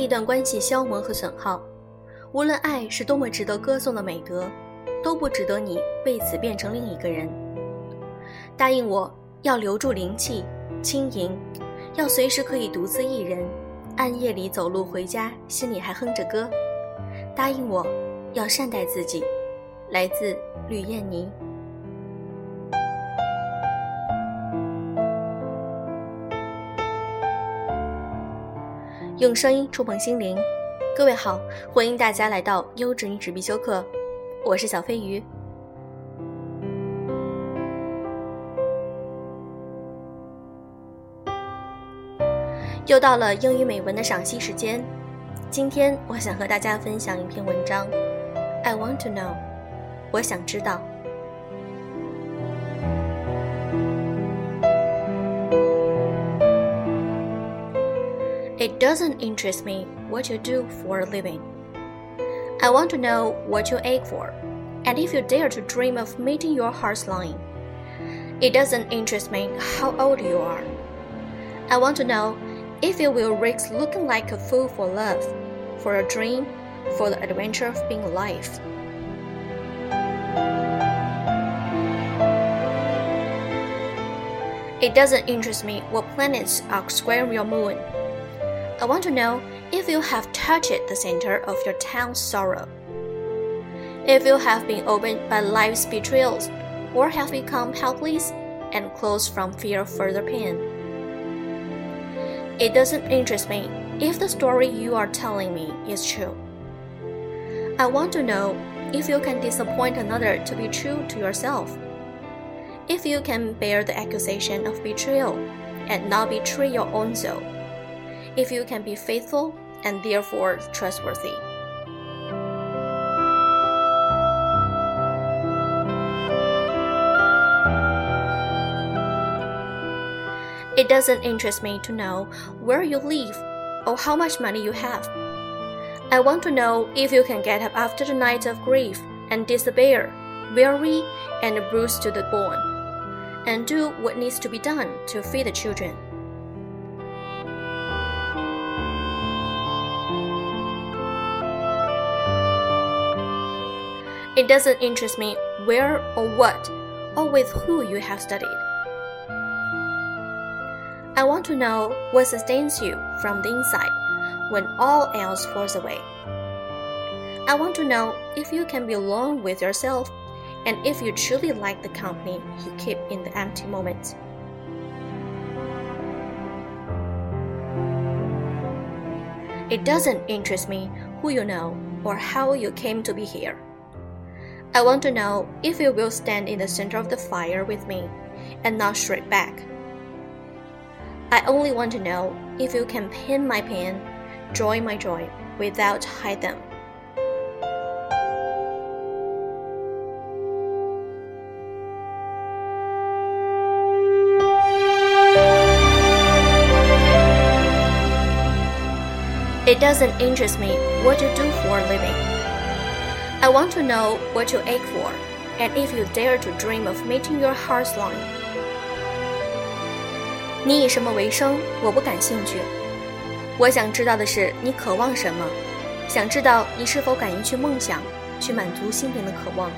一段关系消磨和损耗。无论爱是多么值得歌颂的美德，都不值得你为此变成另一个人。答应我要留住灵气，轻盈，要随时可以独自一人，暗夜里走路回家，心里还哼着歌。答应我要善待自己。来自吕燕妮。用声音触碰心灵，各位好，欢迎大家来到优质女纸必修课，我是小飞鱼。又到了英语美文的赏析时间，今天我想和大家分享一篇文章，I want to know，我想知道。It doesn't interest me what you do for a living. I want to know what you ache for, and if you dare to dream of meeting your heart's longing. It doesn't interest me how old you are. I want to know if you will risk looking like a fool for love, for a dream, for the adventure of being alive. It doesn't interest me what planets are squaring your moon. I want to know if you have touched the center of your town's sorrow. If you have been opened by life's betrayals, or have become helpless and closed from fear of further pain. It doesn't interest me if the story you are telling me is true. I want to know if you can disappoint another to be true to yourself. If you can bear the accusation of betrayal and not betray your own soul if you can be faithful and therefore trustworthy. It doesn't interest me to know where you live or how much money you have. I want to know if you can get up after the night of grief and despair, weary and bruised to the bone, and do what needs to be done to feed the children. It doesn't interest me where or what or with who you have studied. I want to know what sustains you from the inside when all else falls away. I want to know if you can be alone with yourself and if you truly like the company you keep in the empty moments. It doesn't interest me who you know or how you came to be here. I want to know if you will stand in the center of the fire with me and not shrink back. I only want to know if you can pain my pain, joy my joy, without hide them. It doesn't interest me what you do for a living. I want to know what you ache for, and if you dare to dream of meeting your heart's longing. 你以什么为生？我不感兴趣。我想知道的是你渴望什么，想知道你是否敢于去梦想，去满足心灵的渴望。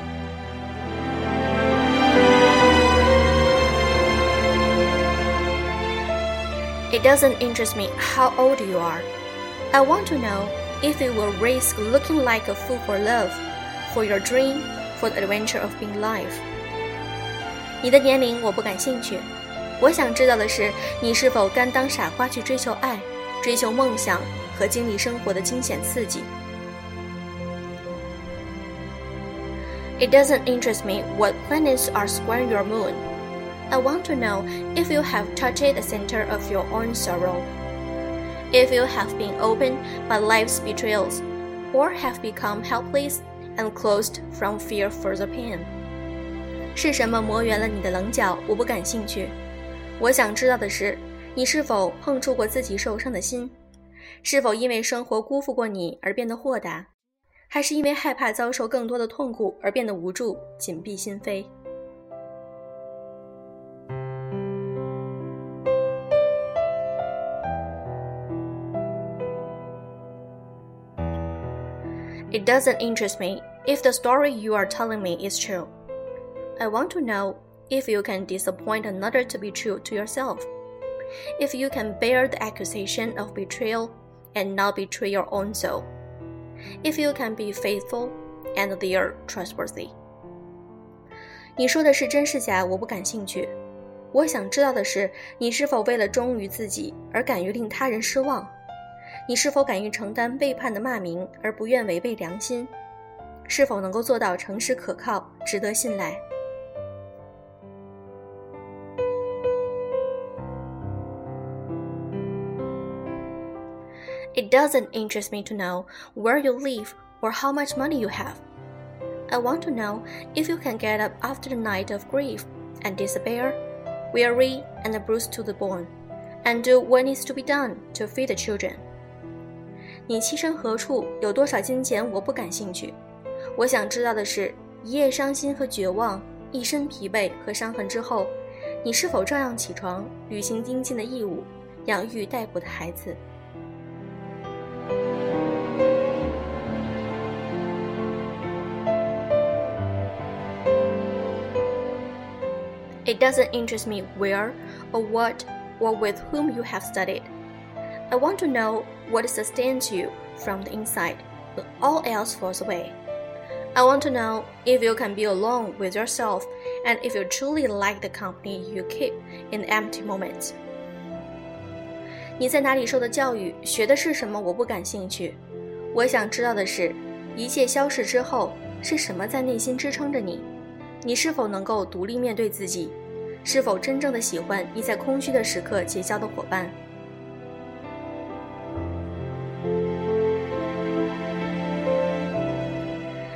It doesn't interest me how old you are. I want to know if you will risk looking like a fool for love for your dream, for the adventure of being life。你的年龄我不感兴趣，我想知道的是你是否甘当傻瓜去追求爱、追求梦想和经历生活的惊险刺激。It doesn't interest me what planets are squaring your moon. I want to know if you have touched the center of your own sorrow. If you have been opened by life's betrayals, or have become helpless and closed from fear for the pain。是什么磨圆了你的棱角？我不感兴趣。我想知道的是，你是否碰触过自己受伤的心？是否因为生活辜负过你而变得豁达？还是因为害怕遭受更多的痛苦而变得无助、紧闭心扉？It doesn't interest me if the story you are telling me is true. I want to know if you can disappoint another to be true to yourself. If you can bear the accusation of betrayal and not betray your own soul. If you can be faithful and they are trustworthy. 你说的是真是假，我不感兴趣。我想知道的是，你是否为了忠于自己而敢于令他人失望？ 你是否敢于承担背叛的骂名而不愿违背良心？是否能够做到诚实可靠、值得信赖？It doesn't interest me to know where you live or how much money you have. I want to know if you can get up after the night of grief and despair, weary and bruised to the bone, and do what needs to be done to feed the children. 你栖身何处，有多少金钱，我不感兴趣。我想知道的是，一夜伤心和绝望，一身疲惫和伤痕之后，你是否照样起床，履行应尽的义务，养育待哺的孩子？It doesn't interest me where, or what, or with whom you have studied. I want to know what sustains you from the inside when all else falls away. I want to know if you can be alone with yourself and if you truly like the company you keep in empty moments. 你在哪里受的教育，学的是什么？我不感兴趣。我想知道的是，一切消逝之后，是什么在内心支撑着你？你是否能够独立面对自己？是否真正的喜欢你在空虚的时刻结交的伙伴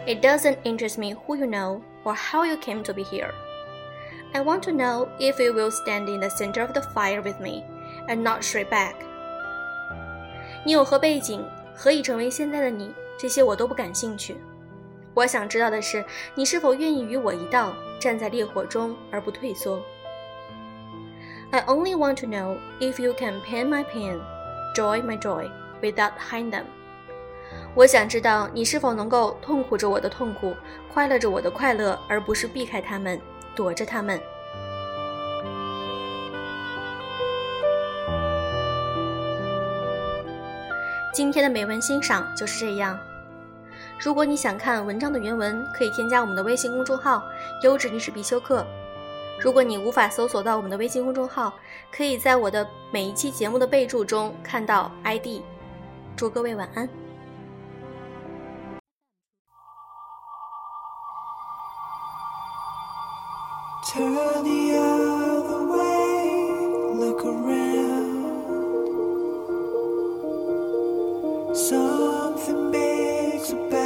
？It doesn't interest me who you know or how you came to be here. I want to know if you will stand in the center of the fire with me and not shrink back. 你有何背景，何以成为现在的你？这些我都不感兴趣。我想知道的是，你是否愿意与我一道站在烈火中而不退缩。I only want to know if you can pain my pain, joy my joy, without hiding them. 我想知道你是否能够痛苦着我的痛苦，快乐着我的快乐，而不是避开他们，躲着他们。今天的美文欣赏就是这样。如果你想看文章的原文，可以添加我们的微信公众号“优质历史必修课”。如果你无法搜索到我们的微信公众号，可以在我的每一期节目的备注中看到 ID。祝各位晚安。Something big's about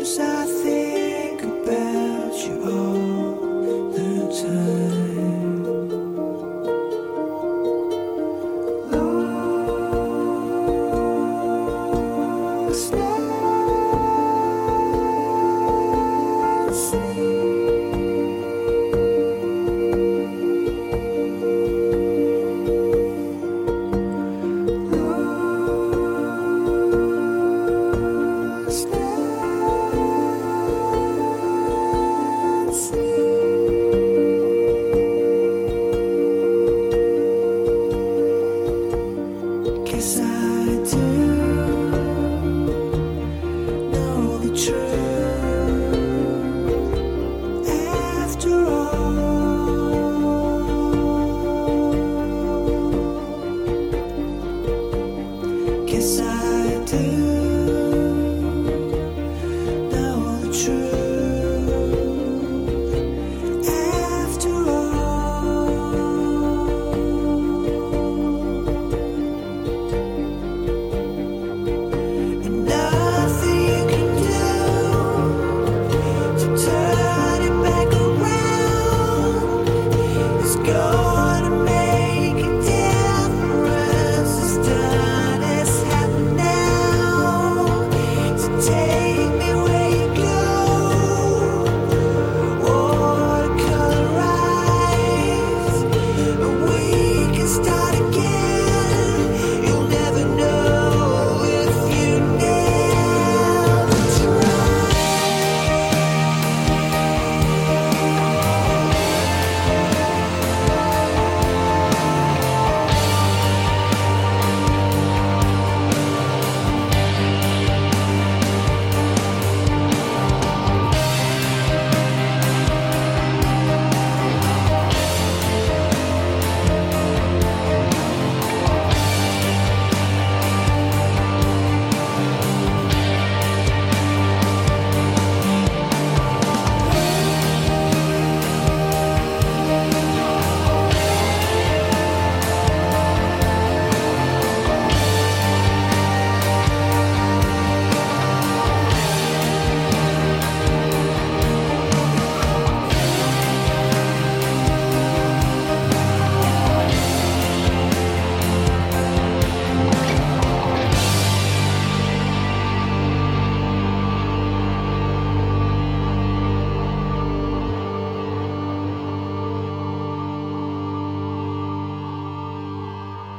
you